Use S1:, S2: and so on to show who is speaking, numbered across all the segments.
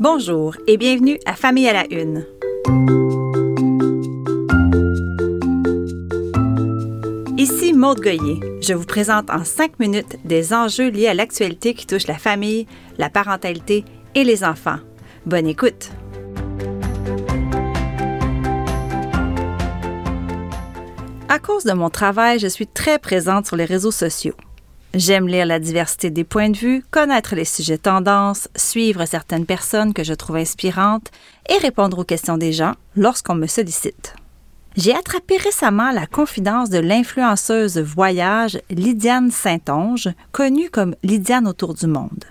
S1: Bonjour et bienvenue à Famille à la Une. Ici Maude Goyer. Je vous présente en cinq minutes des enjeux liés à l'actualité qui touche la famille, la parentalité et les enfants. Bonne écoute! À cause de mon travail, je suis très présente sur les réseaux sociaux. J'aime lire la diversité des points de vue, connaître les sujets tendances, suivre certaines personnes que je trouve inspirantes et répondre aux questions des gens lorsqu'on me sollicite. J'ai attrapé récemment la confidence de l'influenceuse voyage Lydiane Saint-Onge, connue comme Lydiane autour du monde.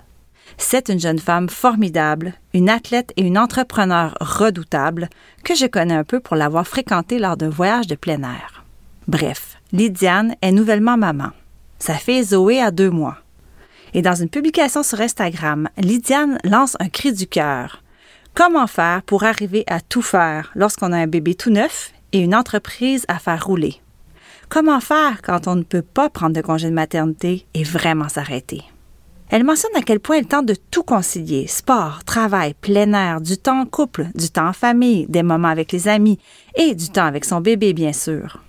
S1: C'est une jeune femme formidable, une athlète et une entrepreneur redoutable que je connais un peu pour l'avoir fréquentée lors d'un voyage de plein air. Bref, Lydiane est nouvellement maman. Sa fille Zoé a deux mois. Et dans une publication sur Instagram, Lydiane lance un cri du cœur. Comment faire pour arriver à tout faire lorsqu'on a un bébé tout neuf et une entreprise à faire rouler? Comment faire quand on ne peut pas prendre de congé de maternité et vraiment s'arrêter? Elle mentionne à quel point elle tente de tout concilier sport, travail, plein air, du temps en couple, du temps en famille, des moments avec les amis et du temps avec son bébé, bien sûr.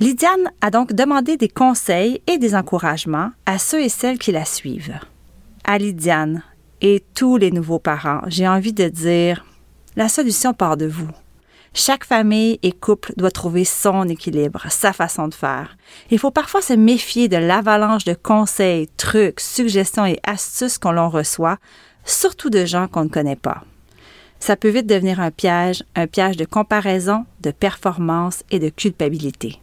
S1: Lydiane a donc demandé des conseils et des encouragements à ceux et celles qui la suivent. À Lydiane et tous les nouveaux parents, j'ai envie de dire la solution part de vous. Chaque famille et couple doit trouver son équilibre, sa façon de faire. Il faut parfois se méfier de l'avalanche de conseils, trucs, suggestions et astuces qu'on l'on reçoit, surtout de gens qu'on ne connaît pas. Ça peut vite devenir un piège, un piège de comparaison, de performance et de culpabilité.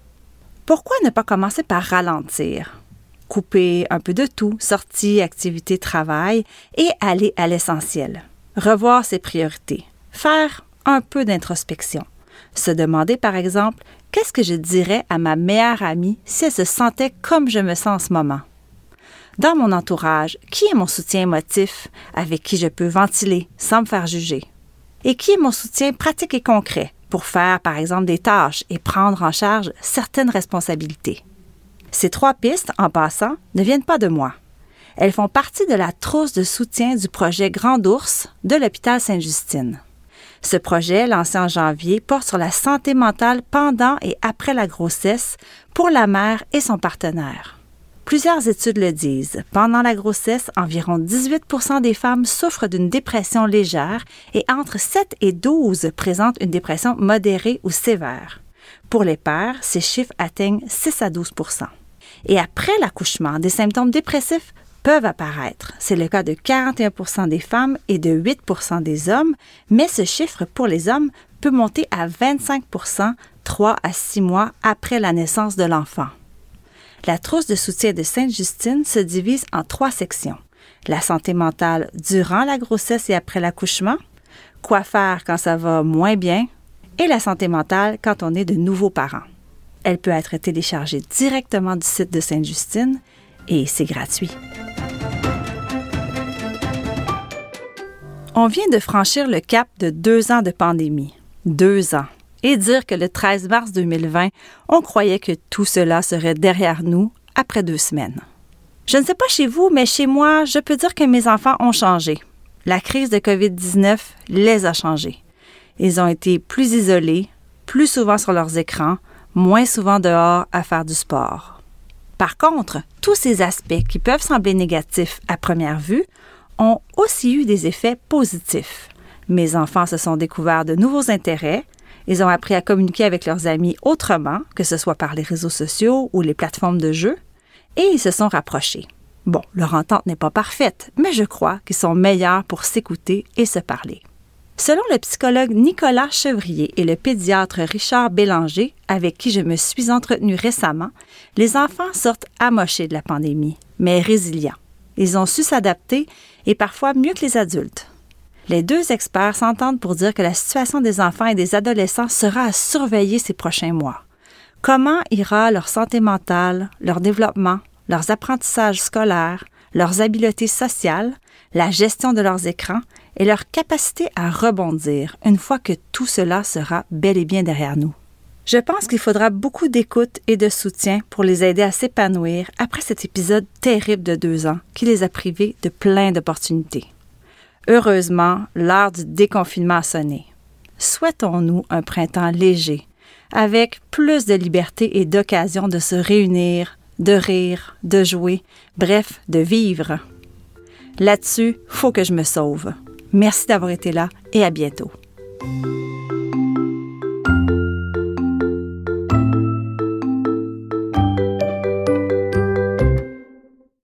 S1: Pourquoi ne pas commencer par ralentir? Couper un peu de tout, sortie, activité, travail, et aller à l'essentiel. Revoir ses priorités. Faire un peu d'introspection. Se demander, par exemple, qu'est-ce que je dirais à ma meilleure amie si elle se sentait comme je me sens en ce moment? Dans mon entourage, qui est mon soutien émotif avec qui je peux ventiler sans me faire juger? Et qui est mon soutien pratique et concret? Pour faire, par exemple, des tâches et prendre en charge certaines responsabilités. Ces trois pistes, en passant, ne viennent pas de moi. Elles font partie de la trousse de soutien du projet Grand Ours de l'hôpital Sainte-Justine. Ce projet, lancé en janvier, porte sur la santé mentale pendant et après la grossesse pour la mère et son partenaire. Plusieurs études le disent. Pendant la grossesse, environ 18% des femmes souffrent d'une dépression légère et entre 7 et 12 présentent une dépression modérée ou sévère. Pour les pères, ces chiffres atteignent 6 à 12% Et après l'accouchement, des symptômes dépressifs peuvent apparaître. C'est le cas de 41% des femmes et de 8% des hommes, mais ce chiffre pour les hommes peut monter à 25% 3 à 6 mois après la naissance de l'enfant. La trousse de soutien de Sainte-Justine se divise en trois sections. La santé mentale durant la grossesse et après l'accouchement, quoi faire quand ça va moins bien, et la santé mentale quand on est de nouveaux parents. Elle peut être téléchargée directement du site de Sainte-Justine et c'est gratuit. On vient de franchir le cap de deux ans de pandémie. Deux ans et dire que le 13 mars 2020, on croyait que tout cela serait derrière nous après deux semaines. Je ne sais pas chez vous, mais chez moi, je peux dire que mes enfants ont changé. La crise de COVID-19 les a changés. Ils ont été plus isolés, plus souvent sur leurs écrans, moins souvent dehors à faire du sport. Par contre, tous ces aspects qui peuvent sembler négatifs à première vue ont aussi eu des effets positifs. Mes enfants se sont découverts de nouveaux intérêts, ils ont appris à communiquer avec leurs amis autrement, que ce soit par les réseaux sociaux ou les plateformes de jeux, et ils se sont rapprochés. Bon, leur entente n'est pas parfaite, mais je crois qu'ils sont meilleurs pour s'écouter et se parler. Selon le psychologue Nicolas Chevrier et le pédiatre Richard Bélanger, avec qui je me suis entretenue récemment, les enfants sortent amochés de la pandémie, mais résilients. Ils ont su s'adapter et parfois mieux que les adultes. Les deux experts s'entendent pour dire que la situation des enfants et des adolescents sera à surveiller ces prochains mois. Comment ira leur santé mentale, leur développement, leurs apprentissages scolaires, leurs habiletés sociales, la gestion de leurs écrans et leur capacité à rebondir une fois que tout cela sera bel et bien derrière nous? Je pense qu'il faudra beaucoup d'écoute et de soutien pour les aider à s'épanouir après cet épisode terrible de deux ans qui les a privés de plein d'opportunités. Heureusement, l'heure du déconfinement a sonné. Souhaitons-nous un printemps léger, avec plus de liberté et d'occasion de se réunir, de rire, de jouer, bref, de vivre. Là-dessus, faut que je me sauve. Merci d'avoir été là et à bientôt.